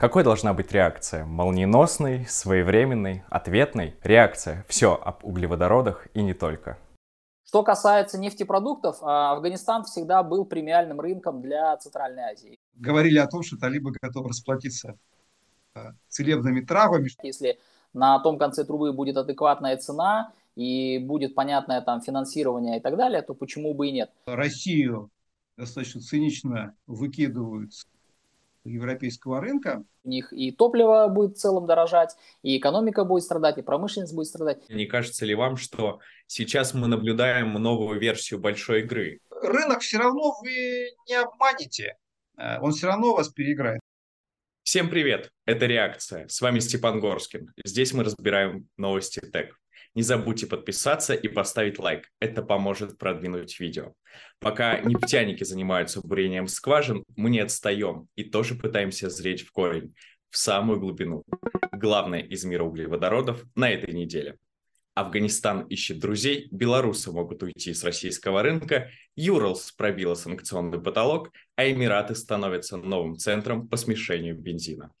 Какой должна быть реакция? Молниеносной, своевременной, ответной? Реакция. Все об углеводородах и не только. Что касается нефтепродуктов, а, Афганистан всегда был премиальным рынком для Центральной Азии. Говорили о том, что талибы готовы расплатиться а, целебными травами. Если на том конце трубы будет адекватная цена и будет понятное там финансирование и так далее, то почему бы и нет? Россию достаточно цинично выкидывают европейского рынка. У них и топливо будет в целом дорожать, и экономика будет страдать, и промышленность будет страдать. Не кажется ли вам, что сейчас мы наблюдаем новую версию большой игры? Рынок все равно вы не обманете, э, он все равно вас переиграет. Всем привет, это «Реакция». С вами Степан Горскин. Здесь мы разбираем новости ТЭК. Не забудьте подписаться и поставить лайк. Это поможет продвинуть видео. Пока нефтяники занимаются бурением скважин, мы не отстаем и тоже пытаемся зреть в корень, в самую глубину. Главное из мира углеводородов на этой неделе. Афганистан ищет друзей, белорусы могут уйти с российского рынка, Юралс пробила санкционный потолок, а Эмираты становятся новым центром по смешению бензина.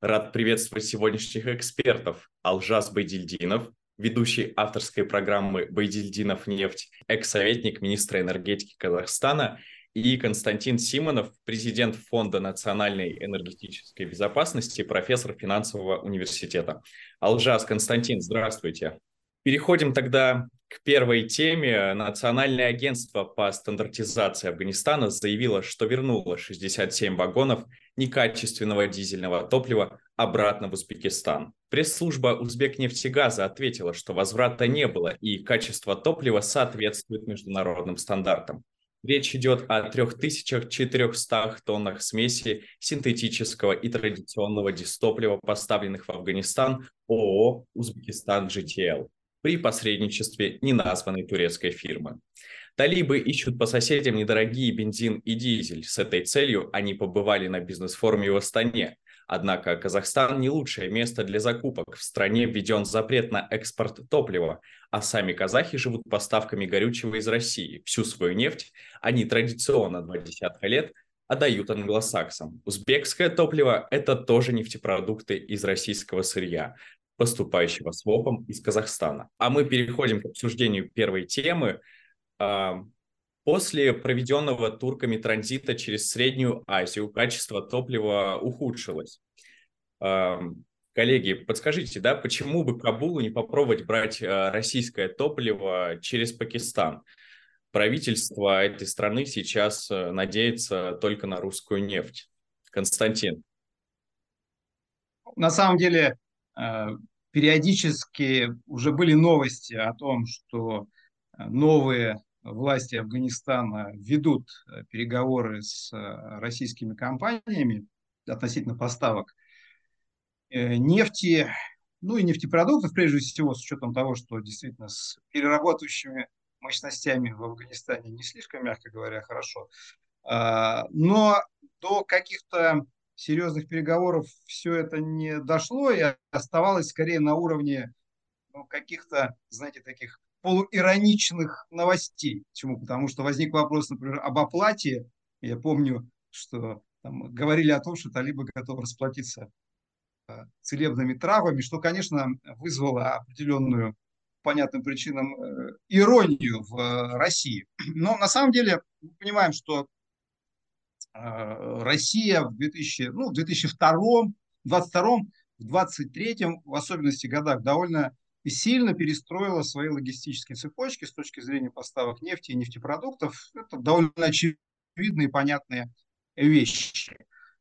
Рад приветствовать сегодняшних экспертов. Алжас Байдильдинов, ведущий авторской программы «Байдильдинов нефть», экс-советник министра энергетики Казахстана, и Константин Симонов, президент Фонда национальной энергетической безопасности, профессор финансового университета. Алжас Константин, здравствуйте. Переходим тогда к первой теме. Национальное агентство по стандартизации Афганистана заявило, что вернуло 67 вагонов некачественного дизельного топлива обратно в Узбекистан. Пресс-служба Узбекнефтегаза ответила, что возврата не было и качество топлива соответствует международным стандартам. Речь идет о 3400 тоннах смеси синтетического и традиционного дистоплива, поставленных в Афганистан ООО «Узбекистан GTL» при посредничестве неназванной турецкой фирмы. Талибы ищут по соседям недорогие бензин и дизель. С этой целью они побывали на бизнес-форуме в Астане – Однако Казахстан не лучшее место для закупок. В стране введен запрет на экспорт топлива, а сами казахи живут поставками горючего из России. Всю свою нефть они традиционно два десятка лет отдают англосаксам. Узбекское топливо – это тоже нефтепродукты из российского сырья, поступающего с ВОПом из Казахстана. А мы переходим к обсуждению первой темы. После проведенного турками транзита через Среднюю Азию качество топлива ухудшилось. Коллеги, подскажите, да, почему бы Кабулу не попробовать брать а, российское топливо через Пакистан? Правительство этой страны сейчас э, надеется только на русскую нефть. Константин. На самом деле, э, периодически уже были новости о том, что э, новые власти Афганистана ведут э, переговоры с э, российскими компаниями относительно поставок э, нефти, ну и нефтепродуктов, прежде всего, с учетом того, что действительно с перерабатывающими мощностями в Афганистане не слишком, мягко говоря, хорошо. А, но до каких-то серьезных переговоров все это не дошло и оставалось скорее на уровне ну, каких-то, знаете, таких полуироничных новостей. Почему? Потому что возник вопрос, например, об оплате. Я помню, что там, говорили о том, что талибы готовы расплатиться э, целебными травами, что, конечно, вызвало определенную, понятным причинам, э, иронию в э, России. Но на самом деле мы понимаем, что Россия в 2000, ну, в 2002, 2022, в 2023, в особенности годах, довольно и сильно перестроила свои логистические цепочки с точки зрения поставок нефти и нефтепродуктов. Это довольно очевидные и понятные вещи.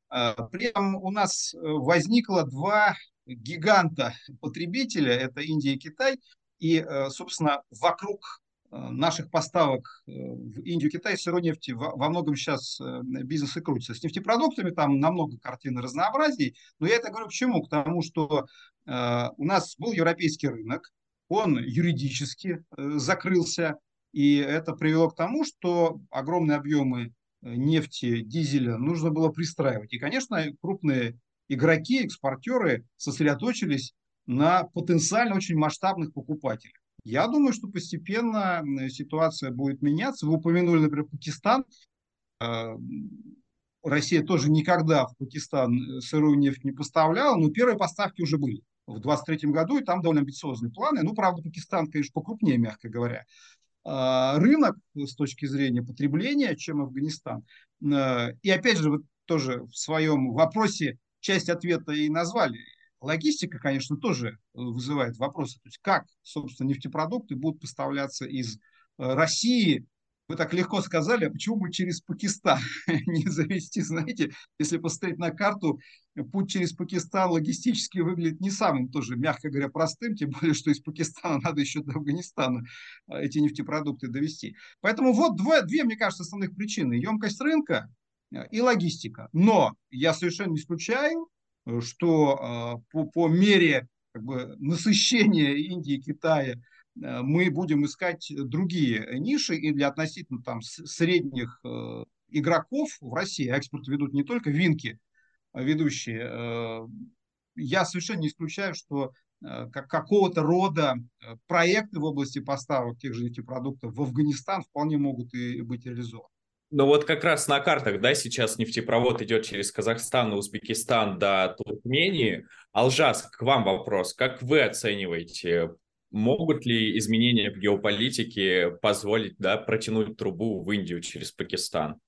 А, при этом у нас э, возникло два гиганта потребителя, это Индия и Китай, и, э, собственно, вокруг наших поставок э, в Индию, Китай сырой нефти во, многом сейчас э, бизнес и крутится. С нефтепродуктами там намного картины разнообразий, но я это говорю к чему? К тому, что э, у нас был европейский рынок, он юридически э, закрылся, и это привело к тому, что огромные объемы нефти, дизеля нужно было пристраивать. И, конечно, крупные игроки, экспортеры сосредоточились на потенциально очень масштабных покупателях. Я думаю, что постепенно ситуация будет меняться. Вы упомянули, например, Пакистан. А, Россия тоже никогда в Пакистан э, сырую нефть не поставляла, но первые поставки уже были в 2023 году, и там довольно амбициозные планы. Ну, правда, Пакистан, конечно, покрупнее, мягко говоря. А, рынок с точки зрения потребления, чем Афганистан. Э, и опять же, вот тоже в своем вопросе часть ответа и назвали. Логистика, конечно, тоже вызывает вопросы. То есть как, собственно, нефтепродукты будут поставляться из э, России вы так легко сказали, а почему бы через Пакистан не завести, знаете, если посмотреть на карту, путь через Пакистан логистически выглядит не самым тоже, мягко говоря, простым, тем более, что из Пакистана надо еще до Афганистана а, эти нефтепродукты довести. Поэтому вот две, две мне кажется, основных причины. Емкость рынка и логистика. Но я совершенно не исключаю, что а, по, по мере как бы, насыщения Индии, Китая Э, мы будем искать другие ниши и для относительно там средних э, игроков в России, экспорт ведут не только винки а ведущие, э, я совершенно не исключаю, что как какого-то рода проекты в области поставок тех же нефтепродуктов в Афганистан вполне могут и быть реализованы. Ну вот как раз на картах, да, сейчас нефтепровод идет через Казахстан, Узбекистан до Туркмении. Алжас, к вам вопрос. Как вы оцениваете Могут ли изменения в геополитике позволить да, протянуть трубу в Индию через Пакистан?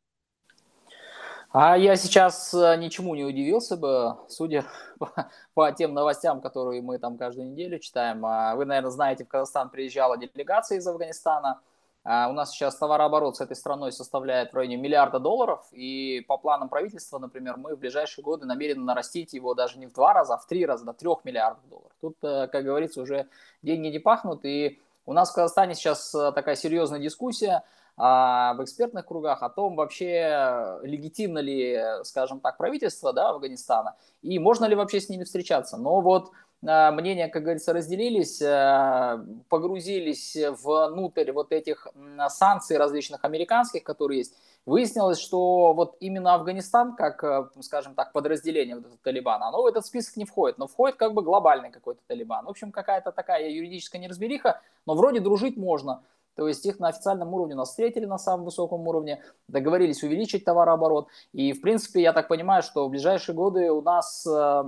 А я сейчас э, ничему не удивился бы, судя по, по тем новостям, которые мы там каждую неделю читаем. А вы, наверное, знаете, в Казахстан приезжала делегация из Афганистана – а у нас сейчас товарооборот с этой страной составляет в районе миллиарда долларов, и по планам правительства, например, мы в ближайшие годы намерены нарастить его даже не в два раза, а в три раза, до трех миллиардов долларов. Тут, э, как говорится, уже деньги не пахнут, и у нас в Казахстане сейчас э, такая серьезная дискуссия а, в экспертных кругах о том, вообще легитимно ли, скажем так, правительство да, Афганистана, и можно ли вообще с ними встречаться. Но вот Э, мнения, как говорится, разделились, э, погрузились внутрь вот этих санкций различных американских, которые есть. Выяснилось, что вот именно Афганистан, как, э, скажем так, подразделение вот этого Талибана, оно в этот список не входит, но входит как бы глобальный какой-то Талибан. В общем, какая-то такая юридическая неразбериха, но вроде дружить можно. То есть их на официальном уровне нас встретили на самом высоком уровне, договорились увеличить товарооборот. И, в принципе, я так понимаю, что в ближайшие годы у нас а,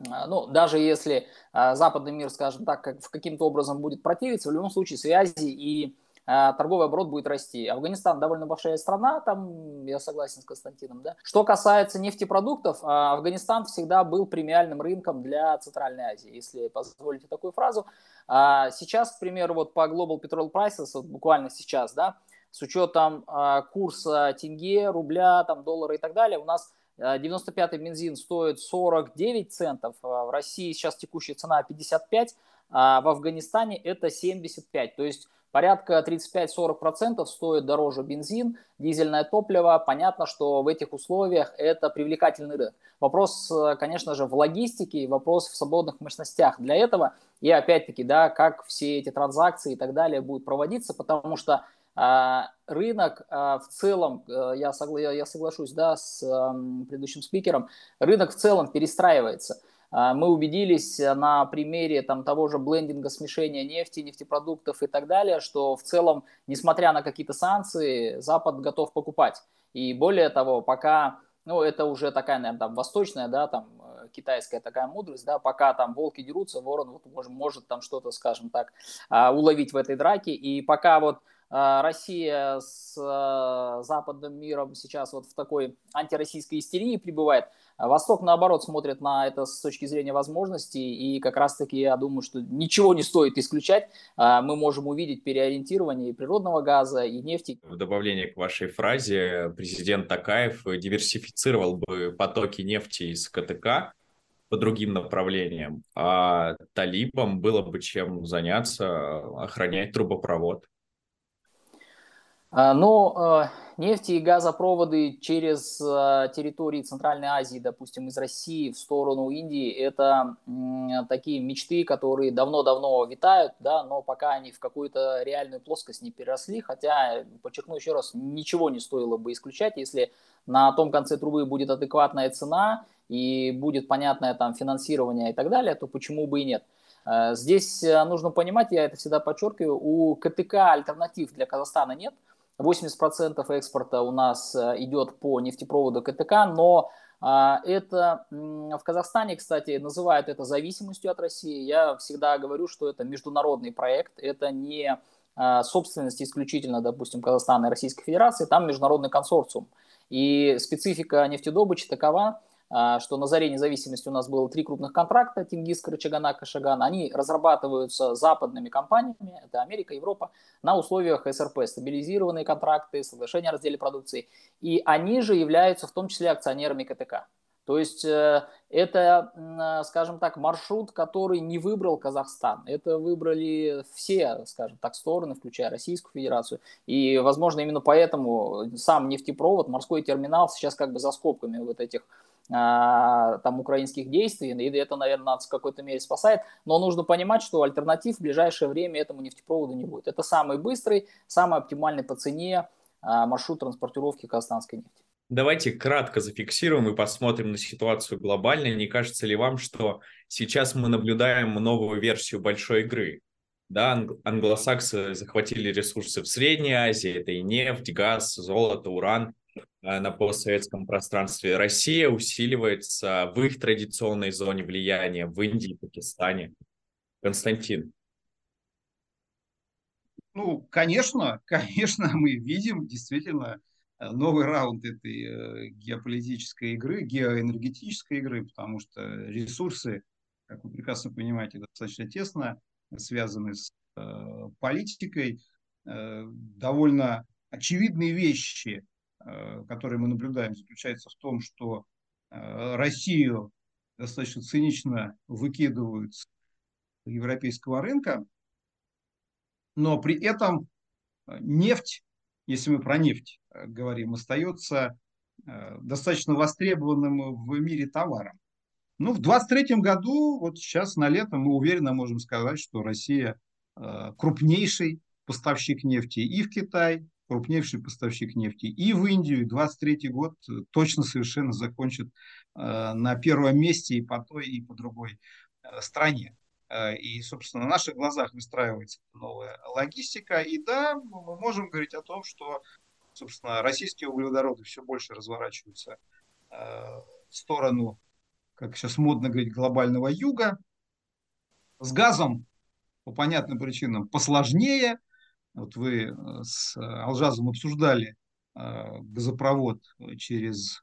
ну, даже если а, западный мир, скажем так, как, каким-то образом будет противиться, в любом случае связи и а, торговый оборот будет расти. Афганистан довольно большая страна, там я согласен с Константином. Да? Что касается нефтепродуктов, Афганистан всегда был премиальным рынком для Центральной Азии, если позволите такую фразу. Сейчас, к примеру, вот по Global Petrol Prices, вот буквально сейчас, да, с учетом курса тенге, рубля, там, доллара и так далее, у нас 95-й бензин стоит 49 центов, а в России сейчас текущая цена 55, а в Афганистане это 75. То есть порядка 35-40% стоит дороже бензин, дизельное топливо. Понятно, что в этих условиях это привлекательный рынок. Вопрос, конечно же, в логистике вопрос в свободных мощностях для этого. И опять-таки, да, как все эти транзакции и так далее будут проводиться, потому что рынок а, в целом, э, я, согла я соглашусь да, с предыдущим спикером, рынок в целом перестраивается. А, мы убедились на примере там, того же блендинга, смешения нефти, нефтепродуктов и так далее, что в целом, несмотря на какие-то санкции, Запад готов покупать. И более того, пока, ну это уже такая, наверное, там, восточная, да, там, э, китайская такая мудрость, да, пока там волки дерутся, ворон вот, может, может там что-то, скажем так, уловить в этой драке, и пока вот а, Россия с а, западным миром сейчас вот в такой антироссийской истерии пребывает. А Восток, наоборот, смотрит на это с точки зрения возможностей, и как раз-таки я думаю, что ничего не стоит исключать. Мы можем увидеть переориентирование и природного газа, и нефти. В добавление к вашей фразе, президент Такаев диверсифицировал бы потоки нефти из КТК по другим направлениям, а талибам было бы чем заняться, охранять трубопровод. А, но э, нефти и газопроводы через э, территории Центральной Азии, допустим, из России в сторону Индии, это такие мечты, которые давно-давно витают, да, но пока они в какую-то реальную плоскость не переросли, хотя, подчеркну еще раз, ничего не стоило бы исключать, если на том конце трубы будет адекватная цена и будет понятное там финансирование и так далее, то почему бы и нет. Э, здесь нужно понимать, я это всегда подчеркиваю, у КТК альтернатив для Казахстана нет – 80% экспорта у нас идет по нефтепроводу КТК, но это в Казахстане, кстати, называют это зависимостью от России. Я всегда говорю, что это международный проект, это не собственность исключительно, допустим, Казахстана и Российской Федерации, там международный консорциум. И специфика нефтедобычи такова, а, что на заре независимости у нас было три крупных контракта, Тингис, Карачагана, Кашаган. Они разрабатываются западными компаниями, это Америка, Европа, на условиях СРП, стабилизированные контракты, соглашения о разделе продукции. И они же являются в том числе акционерами КТК. То есть э, это, скажем так, маршрут, который не выбрал Казахстан. Это выбрали все, скажем так, стороны, включая Российскую Федерацию. И, возможно, именно поэтому сам нефтепровод, морской терминал сейчас как бы за скобками вот этих а, там украинских действий, и это, наверное, нас в какой-то мере спасает, но нужно понимать, что альтернатив в ближайшее время этому нефтепроводу не будет. Это самый быстрый, самый оптимальный по цене а, маршрут транспортировки казахстанской нефти. Давайте кратко зафиксируем и посмотрим на ситуацию глобально. Не кажется ли вам, что сейчас мы наблюдаем новую версию большой игры? Да, англосаксы захватили ресурсы в Средней Азии, это и нефть, газ, золото, уран на постсоветском пространстве. Россия усиливается в их традиционной зоне влияния в Индии, Пакистане. Константин. Ну, конечно, конечно, мы видим действительно Э, новый раунд этой э, геополитической игры, геоэнергетической игры, потому что ресурсы, как вы прекрасно понимаете, достаточно тесно связаны с э, политикой. Довольно очевидные вещи, которые мы наблюдаем, заключаются в том, что Россию достаточно цинично выкидывают с европейского рынка, но при этом нефть если мы про нефть э, говорим, остается э, достаточно востребованным в мире товаром. Ну, в 2023 году, вот сейчас на лето, мы уверенно можем сказать, что Россия э, крупнейший поставщик нефти и в Китай, крупнейший поставщик нефти и в Индию. 23 год точно совершенно закончит на первом месте и по той, и по другой стране. Э, и, собственно, на наших глазах выстраивается новая логистика. И да, мы можем говорить о том, что, собственно, российские углеводороды все больше разворачиваются э, в сторону, как сейчас модно говорить, глобального юга. С газом, по понятным причинам, посложнее. Вот вы э, с Алжазом обсуждали газопровод через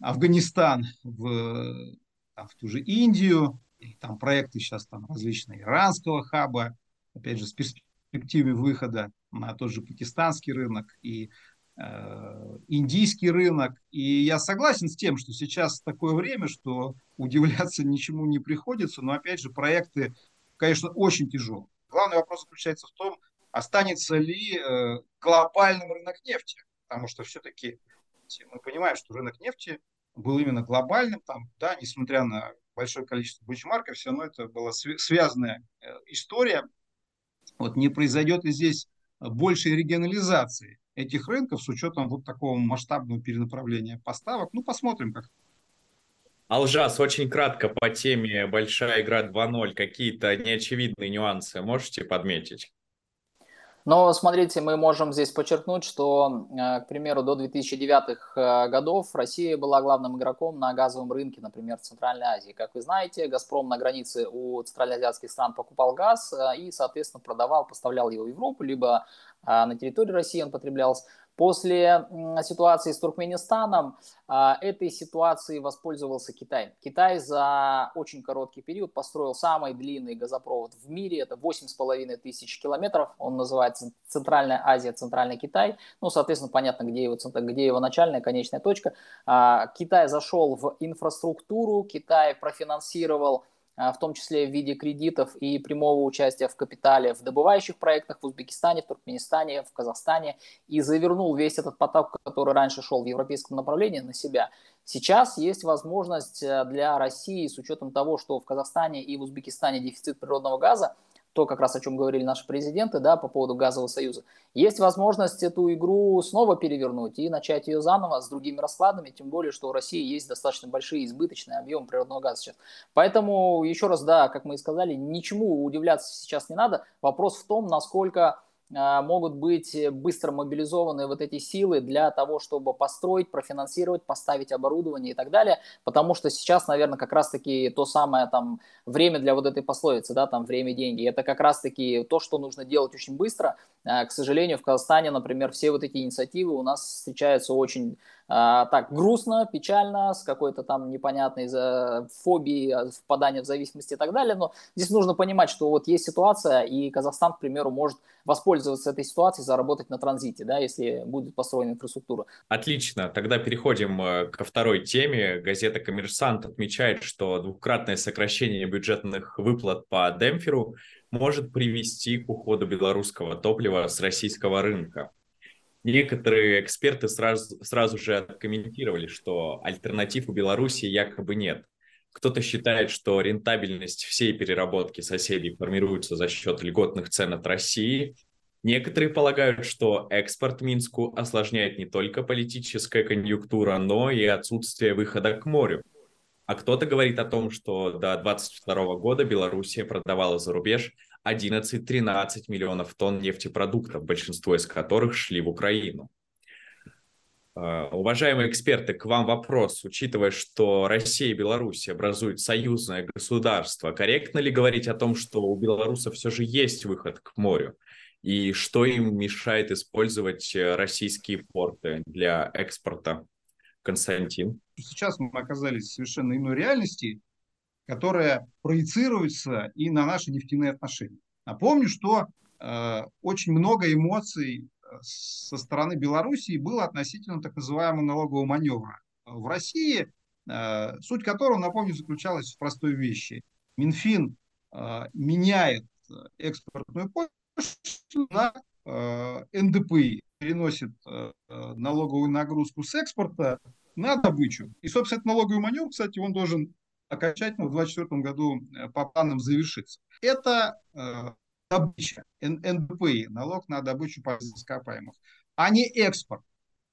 Афганистан в, там, в ту же Индию, и там проекты сейчас там различные иранского хаба, опять же, с перспективой выхода на тот же пакистанский рынок и э, индийский рынок. И я согласен с тем, что сейчас такое время, что удивляться ничему не приходится, но опять же проекты, конечно, очень тяжелые. Главный вопрос заключается в том, останется ли э, глобальным рынок нефти, потому что все-таки мы понимаем, что рынок нефти был именно глобальным, там, да, несмотря на большое количество бенчмарков, все равно это была связанная э, история. Вот не произойдет ли здесь большей регионализации этих рынков с учетом вот такого масштабного перенаправления поставок? Ну, посмотрим, как Алжас, очень кратко по теме «Большая игра 2.0». Какие-то неочевидные нюансы можете подметить? Но смотрите, мы можем здесь подчеркнуть, что, э, к примеру, до 2009 э, годов Россия была главным игроком на газовом рынке, например, в Центральной Азии. Как вы знаете, «Газпром» на границе у центральноазиатских стран покупал газ э, и, соответственно, продавал, поставлял его в Европу, либо на территории России он потреблялся. После ситуации с Туркменистаном а, этой ситуацией воспользовался Китай. Китай за очень короткий период построил самый длинный газопровод в мире. Это 8,5 тысяч километров. Он называется Центральная Азия, Центральный Китай. Ну, соответственно, понятно, где его, где его начальная, конечная точка. А, Китай зашел в инфраструктуру, Китай профинансировал в том числе в виде кредитов и прямого участия в капитале в добывающих проектах в Узбекистане, в Туркменистане, в Казахстане и завернул весь этот поток, который раньше шел в европейском направлении, на себя. Сейчас есть возможность э, для России, с учетом того, что в Казахстане и в Узбекистане дефицит природного газа, то, как раз о чем говорили наши президенты, да, по поводу газового союза. Есть возможность эту игру снова перевернуть и начать ее заново с другими раскладами, тем более, что у России есть достаточно большие избыточные объемы природного газа сейчас. Поэтому, еще раз, да, как мы и сказали, ничему удивляться сейчас не надо. Вопрос в том, насколько могут быть быстро мобилизованы вот эти силы для того, чтобы построить, профинансировать, поставить оборудование и так далее, потому что сейчас, наверное, как раз-таки то самое там время для вот этой пословицы, да, там время, деньги, это как раз-таки то, что нужно делать очень быстро. А, к сожалению, в Казахстане, например, все вот эти инициативы у нас встречаются очень а, так грустно, печально, с какой-то там непонятной фобией, впадания в зависимости и так далее, но здесь нужно понимать, что вот есть ситуация, и Казахстан, к примеру, может воспользоваться этой ситуацией, заработать на транзите, да, если будет построена инфраструктура. Отлично, тогда переходим э, ко второй теме. Газета «Коммерсант» отмечает, что двукратное сокращение бюджетных выплат по демпферу может привести к уходу белорусского топлива с российского рынка. Некоторые эксперты сразу, сразу же откомментировали, что альтернатив у Беларуси якобы нет. Кто-то считает, что рентабельность всей переработки соседей формируется за счет льготных цен от России. Некоторые полагают, что экспорт Минску осложняет не только политическая конъюнктура, но и отсутствие выхода к морю. А кто-то говорит о том, что до 2022 года Белоруссия продавала за рубеж 11-13 миллионов тонн нефтепродуктов, большинство из которых шли в Украину. А, уважаемые эксперты, к вам вопрос. Учитывая, что Россия и Беларусь образуют союзное государство, корректно ли говорить о том, что у белорусов все же есть выход к морю? И что им мешает использовать э, российские порты для экспорта? Константин. Сейчас мы оказались в совершенно иной реальности, которая проецируется и на наши нефтяные отношения. Напомню, что э, очень много эмоций э, со стороны Белоруссии было относительно так называемого налогового маневра в России, э, суть которого, напомню, заключалась в простой вещи. Минфин э, меняет экспортную пошлину на э, НДПИ, переносит э, налоговую нагрузку с экспорта на добычу. И, собственно, этот налоговый маневр, кстати, он должен окончательно в 2024 году э, по планам завершится. Это э, добыча, НДПИ, налог на добычу ископаемых, а не экспорт.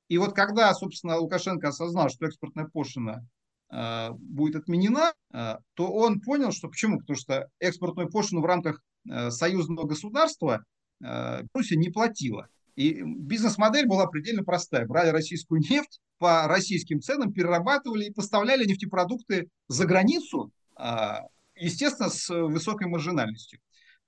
И вот когда, собственно, Лукашенко осознал, что экспортная пошлина э, будет отменена, э, то он понял, что почему? Потому что экспортную пошлину в рамках э, союзного государства э, Беларусь не платила. И бизнес-модель была предельно простая. Брали российскую нефть по российским ценам, перерабатывали и поставляли нефтепродукты за границу, а, естественно, с высокой маржинальностью.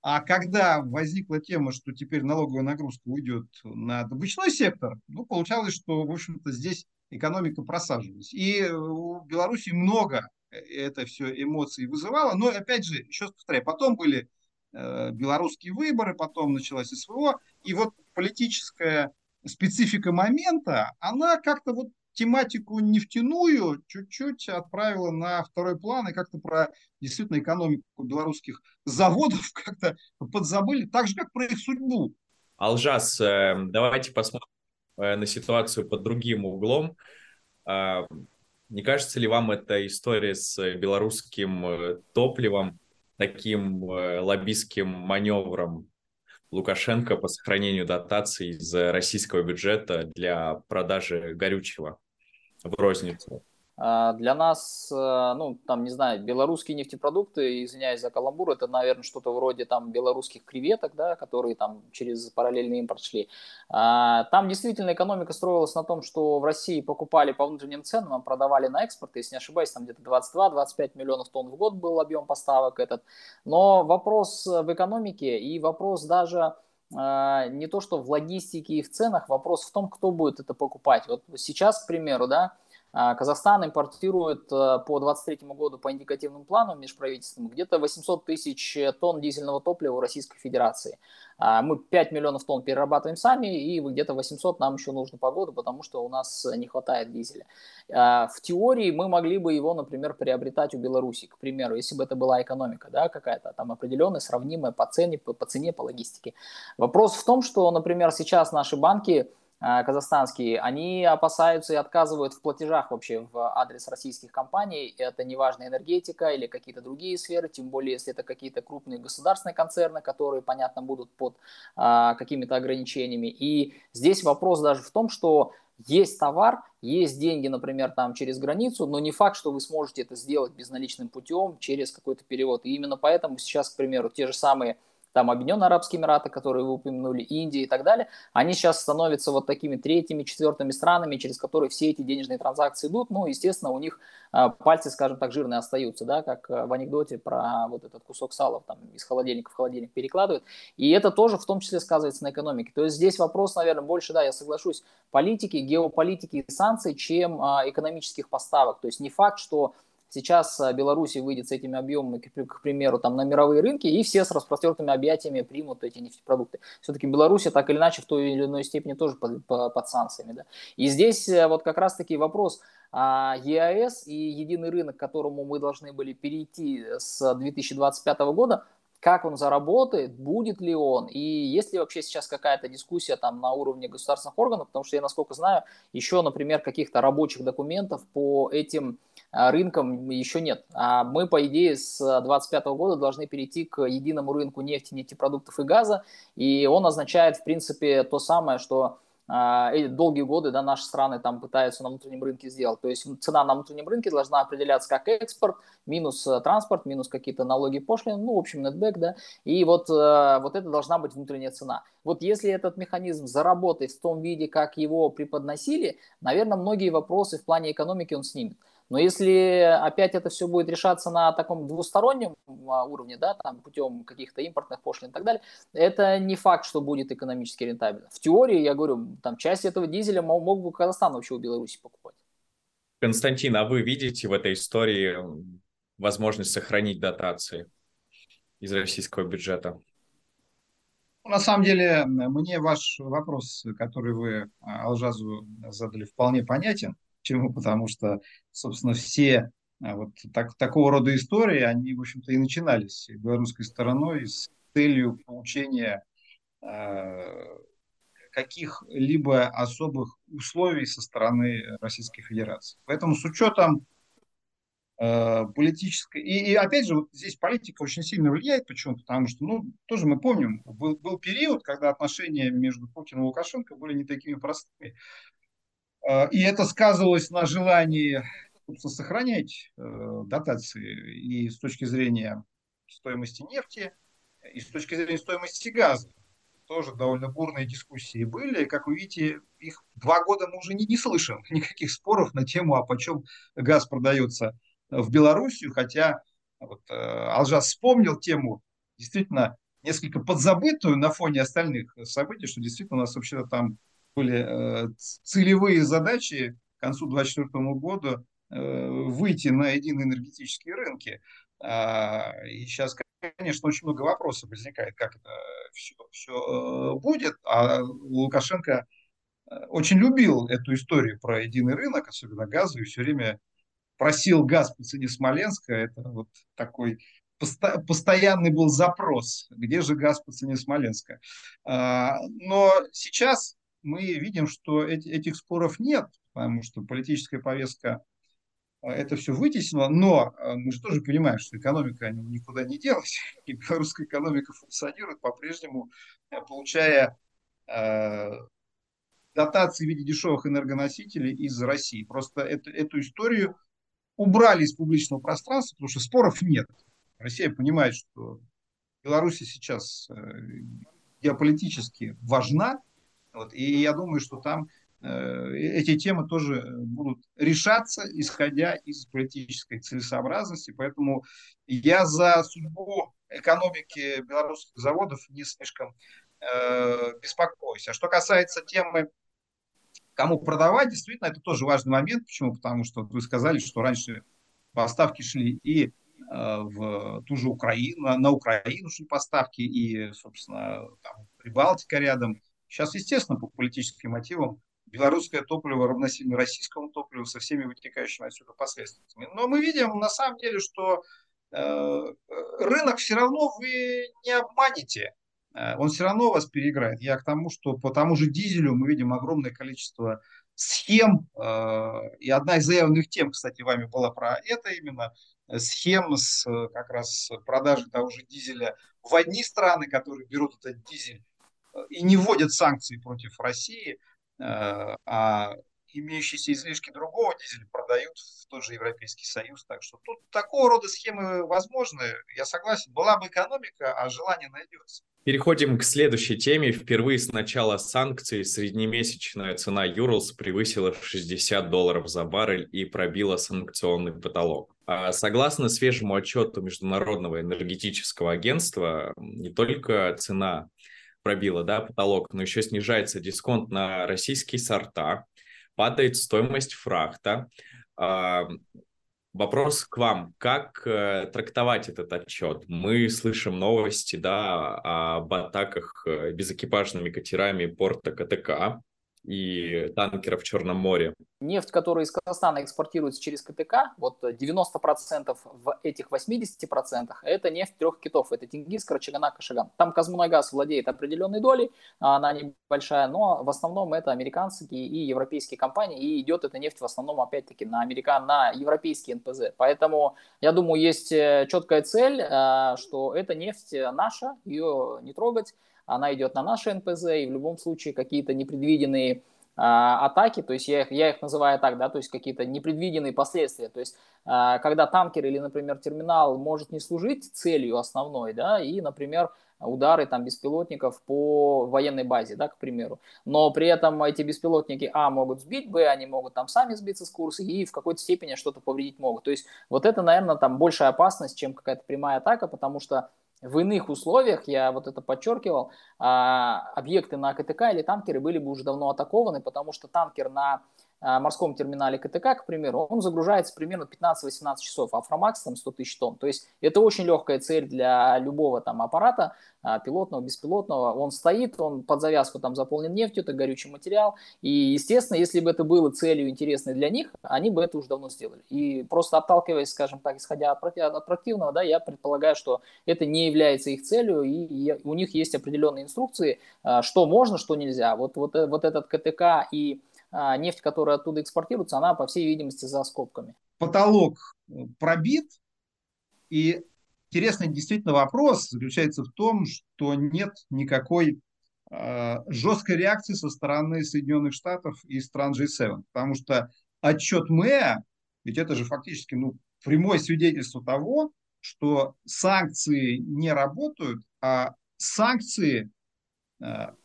А когда возникла тема, что теперь налоговая нагрузка уйдет на добычной сектор, ну, получалось, что, в общем-то, здесь экономика просаживалась. И у Беларуси много это все эмоций вызывало. Но, опять же, еще раз повторяю, потом были э, белорусские выборы, потом началась СВО. И вот политическая специфика момента, она как-то вот тематику нефтяную чуть-чуть отправила на второй план и как-то про действительно экономику белорусских заводов как-то подзабыли, так же, как про их судьбу. Алжас, э, давайте посмотрим э, на ситуацию под другим углом. А, не кажется ли вам эта история с белорусским э, топливом таким лоббистским маневром Лукашенко по сохранению дотаций из российского бюджета для продажи горючего в розницу? А, для нас, э, ну, там, не знаю, белорусские нефтепродукты, извиняюсь за каламбур, это, наверное, что-то вроде там белорусских креветок, да, которые там через параллельный импорт шли. А, там действительно экономика строилась на том, что в России покупали по внутренним ценам, а продавали на экспорт, если не ошибаюсь, там где-то 22-25 миллионов тонн в год был объем поставок этот. Но вопрос в экономике и вопрос даже не то, что в логистике и в ценах, вопрос в том, кто будет это покупать. Вот сейчас, к примеру, да, а, Казахстан импортирует э, по 2023 году по индикативным планам межправительственным где-то 800 тысяч тонн дизельного топлива в Российской Федерации. А, мы 5 миллионов тонн перерабатываем сами, и где-то 800 нам еще нужно по году, потому что у нас не хватает дизеля. А, в теории мы могли бы его, например, приобретать у Беларуси, к примеру, если бы это была экономика, да, какая-то там определенная, сравнимая по цене, по, по цене, по логистике. Вопрос в том, что, например, сейчас наши банки казахстанские, они опасаются и отказывают в платежах вообще в адрес российских компаний. Это неважно энергетика или какие-то другие сферы, тем более если это какие-то крупные государственные концерны, которые, понятно, будут под а, какими-то ограничениями. И здесь вопрос даже в том, что есть товар, есть деньги, например, там через границу, но не факт, что вы сможете это сделать безналичным путем через какой-то перевод. И именно поэтому сейчас, к примеру, те же самые там Объединенные Арабские Эмираты, которые вы упомянули, Индия и так далее, они сейчас становятся вот такими третьими, четвертыми странами, через которые все эти денежные транзакции идут. Ну, естественно, у них а, пальцы, скажем так, жирные остаются, да, как э, в анекдоте про вот этот кусок сала там из холодильника в холодильник перекладывают. И это тоже в том числе сказывается на экономике. То есть здесь вопрос, наверное, больше, да, я соглашусь, политики, геополитики и санкций, чем а, экономических поставок. То есть не факт, что Сейчас э, Беларусь выйдет с этими объемами, к примеру, там, на мировые рынки, и все с распростертыми объятиями примут эти нефтепродукты. Все-таки Беларусь так или иначе в той или иной степени тоже под, под санкциями. Да? И здесь э, вот как раз-таки вопрос, а ЕАЭС и единый рынок, к которому мы должны были перейти с 2025 года, как он заработает, будет ли он, и есть ли вообще сейчас какая-то дискуссия там на уровне государственных органов, потому что я, насколько знаю, еще, например, каких-то рабочих документов по этим а, рынкам еще нет. А мы, по идее, с 2025 года должны перейти к единому рынку нефти, нефтепродуктов и газа, и он означает, в принципе, то самое, что а, долгие годы да, наши страны там пытаются на внутреннем рынке сделать. То есть цена на внутреннем рынке должна определяться как экспорт, минус э, транспорт, минус какие-то налоги, пошлины, ну, в общем, нетбэк, да, и вот, э, вот это должна быть внутренняя цена. Вот если этот механизм заработает в том виде, как его преподносили, наверное, многие вопросы в плане экономики он снимет. Но если опять это все будет решаться на таком двустороннем а, уровне, да, там путем каких-то импортных пошлин и так далее, это не факт, что будет экономически рентабельно. В теории, я говорю, там часть этого дизеля мог, мог бы Казахстан вообще у Беларуси покупать. Константин, а вы видите в этой истории возможность сохранить дотации из российского бюджета? На самом деле, мне ваш вопрос, который вы а, Алжазу задали, вполне понятен. Почему? Потому что, собственно, все а, вот так, такого рода истории, они, в общем-то, и начинались белорусской стороной с целью получения э, каких-либо особых условий со стороны Российской Федерации. Поэтому с учетом э, политической... И, и опять же, вот здесь политика очень сильно влияет. Почему? Потому что, ну, тоже мы помним, был, был период, когда отношения между Путиным и Лукашенко были не такими простыми. А, и это сказывалось на желании сохранять э, дотации и с точки зрения стоимости нефти, и с точки зрения стоимости газа. Тоже довольно бурные дискуссии были. Как вы видите, их два года мы уже не, не слышим никаких споров на тему, а почем газ продается в Белоруссию. Хотя вот, э, Алжас вспомнил тему, действительно, несколько подзабытую на фоне остальных событий, что действительно у нас вообще-то там были э, целевые задачи к концу 2024 года э, выйти на единые энергетические рынки. А, и сейчас, конечно, очень много вопросов возникает, как это все, все э, будет. А Лукашенко очень любил эту историю про единый рынок, особенно и все время просил газ по цене Смоленска. Это вот такой постоянный был запрос, где же газ по цене Смоленска. А, но сейчас мы видим, что эти, этих споров нет, потому что политическая повестка э, это все вытеснило, но э, мы же тоже понимаем, что экономика никуда не делась, и белорусская экономика функционирует по-прежнему, э, получая э, дотации в виде дешевых энергоносителей из России. Просто это, эту историю убрали из публичного пространства, потому что споров нет. Россия понимает, что Беларусь сейчас геополитически важна, вот, и я думаю, что там э, эти темы тоже будут решаться, исходя из политической целесообразности. Поэтому я за судьбу экономики белорусских заводов не слишком э, беспокоюсь. А что касается темы, кому продавать, действительно, это тоже важный момент. Почему? Потому что вы сказали, что раньше поставки шли и э, в ту же Украину, на Украину шли поставки, и, собственно, там, Прибалтика рядом – Сейчас, естественно, по политическим мотивам белорусское топливо равносильно российскому топливу со всеми вытекающими отсюда последствиями. Но мы видим на самом деле, что э, рынок все равно вы не обманете. Э, он все равно вас переиграет. Я к тому, что по тому же дизелю мы видим огромное количество схем. Э, и одна из заявленных тем, кстати, вами была про это именно, схем с как раз продажей того же дизеля в одни страны, которые берут этот дизель и не вводят санкции против России, э, а имеющиеся излишки другого дизеля продают в тот же Европейский Союз. Так что тут такого рода схемы возможны. Я согласен, была бы экономика, а желание найдется. Переходим к следующей теме. Впервые с начала санкций среднемесячная цена Юрлс превысила 60 долларов за баррель и пробила санкционный потолок. А согласно свежему отчету Международного энергетического агентства, не только цена пробила да, потолок, но еще снижается дисконт на российские сорта, падает стоимость фрахта. А, вопрос к вам. Как э, трактовать этот отчет? Мы слышим новости да, об атаках э, безэкипажными катерами порта КТК и танкеров в Черном море. Нефть, которая из Казахстана экспортируется через КТК, вот 90% в этих 80% это нефть трех китов. Это Тингис, Карачагана, Кашаган. Там Казмунайгаз владеет определенной долей, она небольшая, но в основном это американские и европейские компании, и идет эта нефть в основном опять-таки на американ, на европейские НПЗ. Поэтому я думаю, есть э, четкая цель, э, что эта нефть наша, ее не трогать, она идет на наши НПЗ, и в любом случае какие-то непредвиденные а, атаки, то есть я их, я их называю так, да, то есть какие-то непредвиденные последствия, то есть а, когда танкер или, например, терминал может не служить целью основной, да, и, например, удары там беспилотников по военной базе, да, к примеру. Но при этом эти беспилотники, а, могут сбить, б, они могут там сами сбиться с курса и в какой-то степени что-то повредить могут. То есть вот это, наверное, там большая опасность, чем какая-то прямая атака, потому что в иных условиях, я вот это подчеркивал, а, объекты на КТК или танкеры были бы уже давно атакованы, потому что танкер на морском терминале КТК, к примеру, он загружается примерно 15-18 часов, а Aframax там 100 тысяч тонн. То есть это очень легкая цель для любого там аппарата, а, пилотного, беспилотного. Он стоит, он под завязку там заполнен нефтью, это горючий материал. И, естественно, если бы это было целью интересной для них, они бы это уже давно сделали. И просто отталкиваясь, скажем так, исходя от противного, да, я предполагаю, что это не является их целью, и у них есть определенные инструкции, а, что можно, что нельзя. Вот, вот, э, вот этот КТК и нефть, которая оттуда экспортируется, она, по всей видимости, за скобками. Потолок э, пробит, и интересный действительно вопрос заключается в том, что нет никакой э, жесткой реакции со стороны Соединенных Штатов и стран G7, потому что отчет МЭА, ведь это же фактически ну, прямое свидетельство того, что санкции не работают, а санкции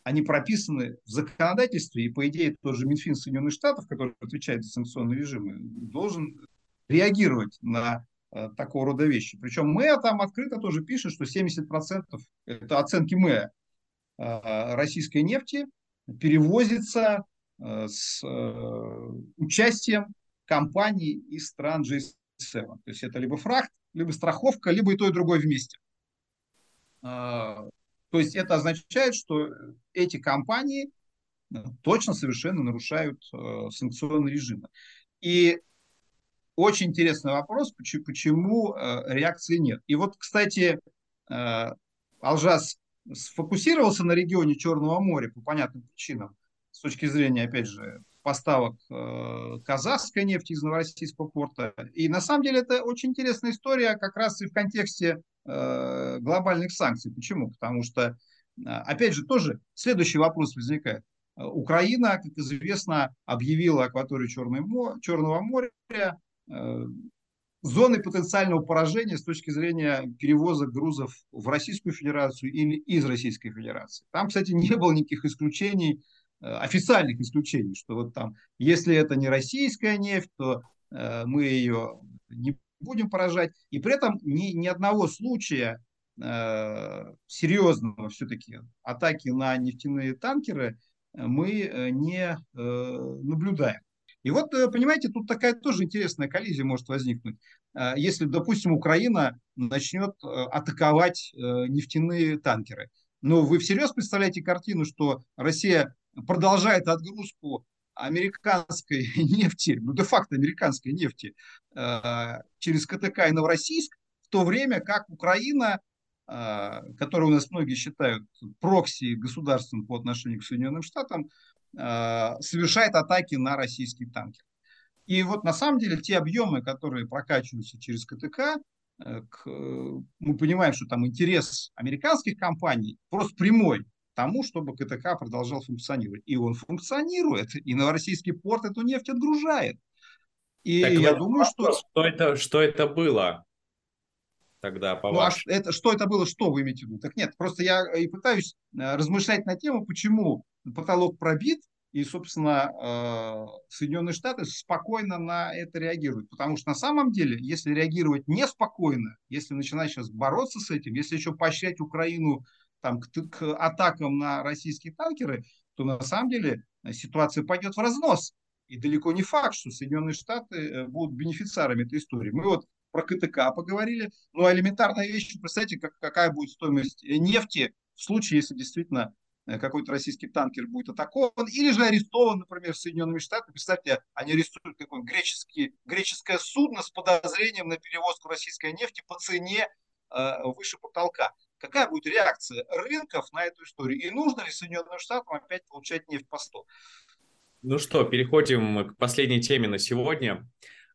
они прописаны в законодательстве, и, по идее, тот же Минфин Соединенных Штатов, который отвечает за санкционные режимы, должен реагировать на э, такого рода вещи. Причем МЭА там открыто тоже пишет, что 70% это оценки МЭА российской нефти перевозится с участием компаний из стран G7. То есть это либо фрахт, либо страховка, либо и то, и другое вместе. То есть это означает, что эти компании э, точно совершенно нарушают э, санкционные режимы. И очень интересный вопрос, почему, почему э, реакции нет. И вот, кстати, э, Алжас сфокусировался на регионе Черного моря по понятным причинам, с точки зрения, опять же, поставок э, казахской нефти из Новороссийского порта. И на самом деле это очень интересная история как раз и в контексте глобальных санкций. Почему? Потому что, э, опять же, тоже следующий вопрос возникает. Украина, как известно, объявила акваторию Черного, моря э, зоной потенциального поражения с точки зрения перевоза грузов в Российскую Федерацию или из Российской Федерации. Там, кстати, не было никаких исключений, официальных исключений, что вот там, если это не российская нефть, то мы ее не будем поражать. И при этом ни, ни одного случая э, серьезного все-таки атаки на нефтяные танкеры мы э, не э, наблюдаем. И вот, э, понимаете, тут такая тоже интересная коллизия может возникнуть. Э, если, допустим, Украина начнет атаковать нефтяные танкеры. Но вы всерьез представляете картину, что Россия продолжает отгрузку американской нефти, ну де-факто американской нефти через КТК и Новороссийск, в то время как Украина, э, которую у нас многие считают прокси государством по отношению к Соединенным Штатам, э, совершает атаки на российские танки. И вот на самом деле те объемы, которые прокачиваются через КТК, к, мы понимаем, что там интерес американских компаний просто прямой тому, чтобы КТК продолжал функционировать. И он функционирует, и Новороссийский порт эту нефть отгружает. И так я думаю, что... Что это, что это было тогда, по ну, а это, Что это было, что вы имеете в виду? Так нет, просто я и пытаюсь э, размышлять на тему, почему потолок пробит, и, собственно, э, Соединенные Штаты спокойно на это реагируют. Потому что на самом деле, если реагировать неспокойно, если начинать сейчас бороться с этим, если еще поощрять Украину там, к, к атакам на российские танкеры, то на самом деле ситуация пойдет в разнос. И далеко не факт, что Соединенные Штаты э, будут бенефициарами этой истории. Мы вот про КТК поговорили, ну а элементарная вещь, представьте, как, какая будет стоимость нефти в случае, если действительно Э, какой-то российский танкер будет атакован или же арестован, например, Соединенными Штатами. Представьте, они арестуют какое-нибудь греческий, греческое судно с подозрением на перевозку российской нефти по цене э, выше потолка. Какая будет реакция рынков на эту историю? И нужно ли Соединенным Штатам опять получать нефть по 100? Ну что, переходим к последней теме на сегодня.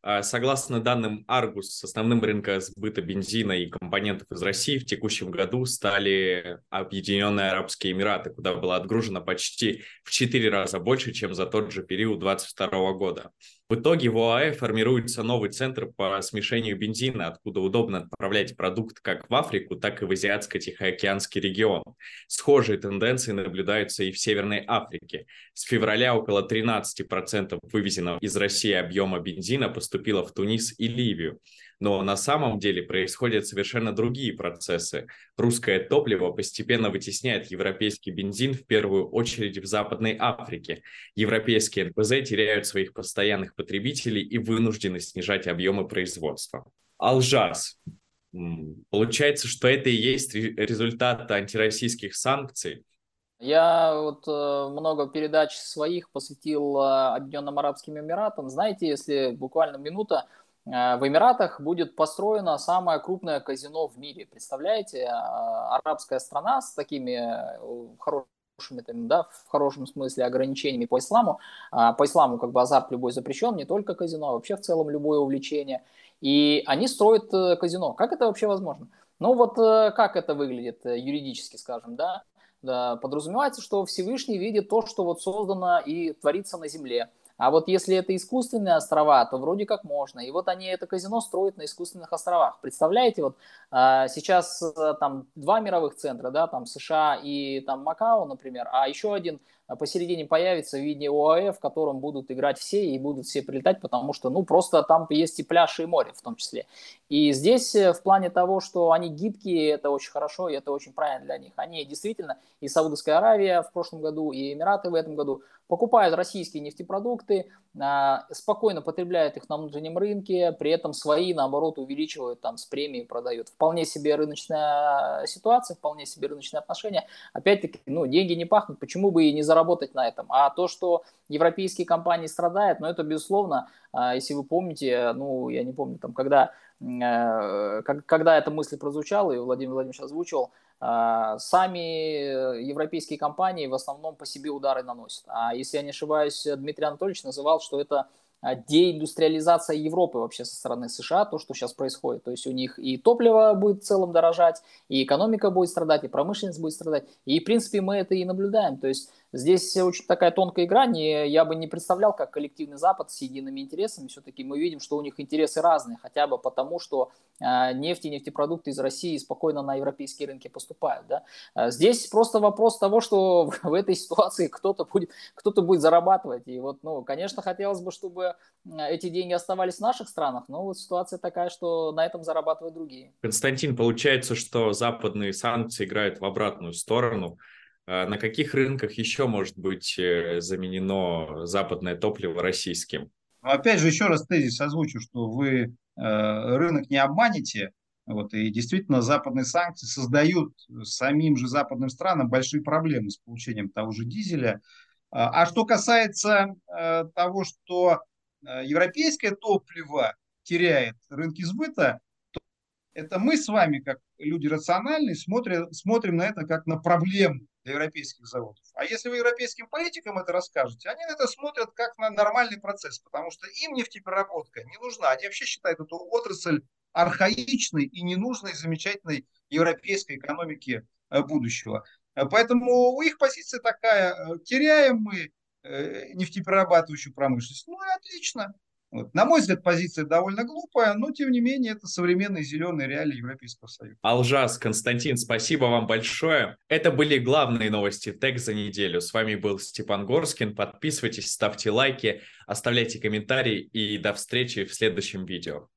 А, согласно данным Argus, основным рынком сбыта бензина и компонентов из России в текущем году стали Объединенные Арабские Эмираты, куда было отгружено почти в 4 раза больше, чем за тот же период 2022 года. В итоге в ОАЭ формируется новый центр по смешению бензина, откуда удобно отправлять продукт как в Африку, так и в Азиатско-Тихоокеанский регион. Схожие тенденции наблюдаются и в Северной Африке. С февраля около 13% вывезенного из России объема бензина поступило в Тунис и Ливию. Но на самом деле происходят совершенно другие процессы. Русское топливо постепенно вытесняет европейский бензин в первую очередь в Западной Африке. Европейские НПЗ теряют своих постоянных потребителей и вынуждены снижать объемы производства. Алжас. Получается, что это и есть результат антироссийских санкций. Я вот э, много передач своих посвятил э, Объединенным Арабским Эмиратам. Знаете, если буквально минута, в Эмиратах будет построено самое крупное казино в мире. Представляете, э, арабская страна с такими э, хорошими, да, в хорошем смысле ограничениями по исламу. По исламу как бы азарт любой запрещен, не только казино, а вообще в целом любое увлечение. И они строят казино. Как это вообще возможно? Ну вот как это выглядит юридически, скажем, да подразумевается, что Всевышний видит то, что вот создано и творится на земле а вот если это искусственные острова, то вроде как можно. И вот они это казино строят на искусственных островах. Представляете, вот а, сейчас э, там два мировых центра, да, там США и там Макао, например, а еще один посередине появится в виде ОАЭ, в котором будут играть все и будут все прилетать, потому что, ну, просто там есть и пляж, и море в том числе. И здесь э, в плане того, что они гибкие, это очень хорошо, и это очень правильно для них. Они действительно, и Саудовская Аравия в прошлом году, и Эмираты в этом году покупают российские нефтепродукты, а, спокойно потребляют их на внутреннем рынке, при этом свои, наоборот, увеличивают, там, с премией продают. Вполне себе рыночная ситуация, вполне себе рыночные отношения. Опять-таки, ну, деньги не пахнут, почему бы и не заработать заработать на этом. А то, что европейские компании страдают, ну, это безусловно, а, если вы помните, ну, я не помню, там, когда, э, когда эта мысль прозвучала, и Владимир Владимирович озвучивал, а, сами европейские компании в основном по себе удары наносят. А если я не ошибаюсь, Дмитрий Анатольевич называл, что это а, деиндустриализация Европы вообще со стороны США, то, что сейчас происходит. То есть у них и топливо будет в целом дорожать, и экономика будет страдать, и промышленность будет страдать. И, в принципе, мы это и наблюдаем. То есть Здесь очень такая тонкая игра, не, я бы не представлял, как коллективный Запад с едиными интересами. Все-таки мы видим, что у них интересы разные, хотя бы потому, что э, нефть и нефтепродукты из России спокойно на европейские рынки поступают. Да? А здесь просто вопрос того, что в этой ситуации кто-то будет, кто-то будет зарабатывать. И вот, ну, конечно, хотелось бы, чтобы эти деньги оставались в наших странах, но вот ситуация такая, что на этом зарабатывают другие. Константин, получается, что западные санкции играют в обратную сторону. А на каких рынках еще может быть э, заменено западное топливо российским? Ну, опять же, еще раз тезис озвучу, что вы э, рынок не обманете, вот, и действительно западные санкции создают самим же западным странам большие проблемы с получением того же дизеля. А, а что касается э, того, что европейское топливо теряет рынки сбыта, то это мы с вами, как люди рациональные, смотрим, смотрим на это как на проблему для европейских заводов. А если вы европейским политикам это расскажете, они на это смотрят как на нормальный процесс, потому что им нефтепереработка не нужна. Они вообще считают эту отрасль архаичной и ненужной замечательной европейской экономики э, будущего. Поэтому у их позиция такая, теряем мы нефтеперерабатывающую промышленность, ну и отлично. Вот. На мой взгляд, позиция довольно глупая, но тем не менее это современные зеленые реалии Европейского Союза. Алжас, Константин, спасибо вам большое. Это были главные новости ТЭК за неделю. С вами был Степан Горскин. Подписывайтесь, ставьте лайки, оставляйте комментарии и до встречи в следующем видео.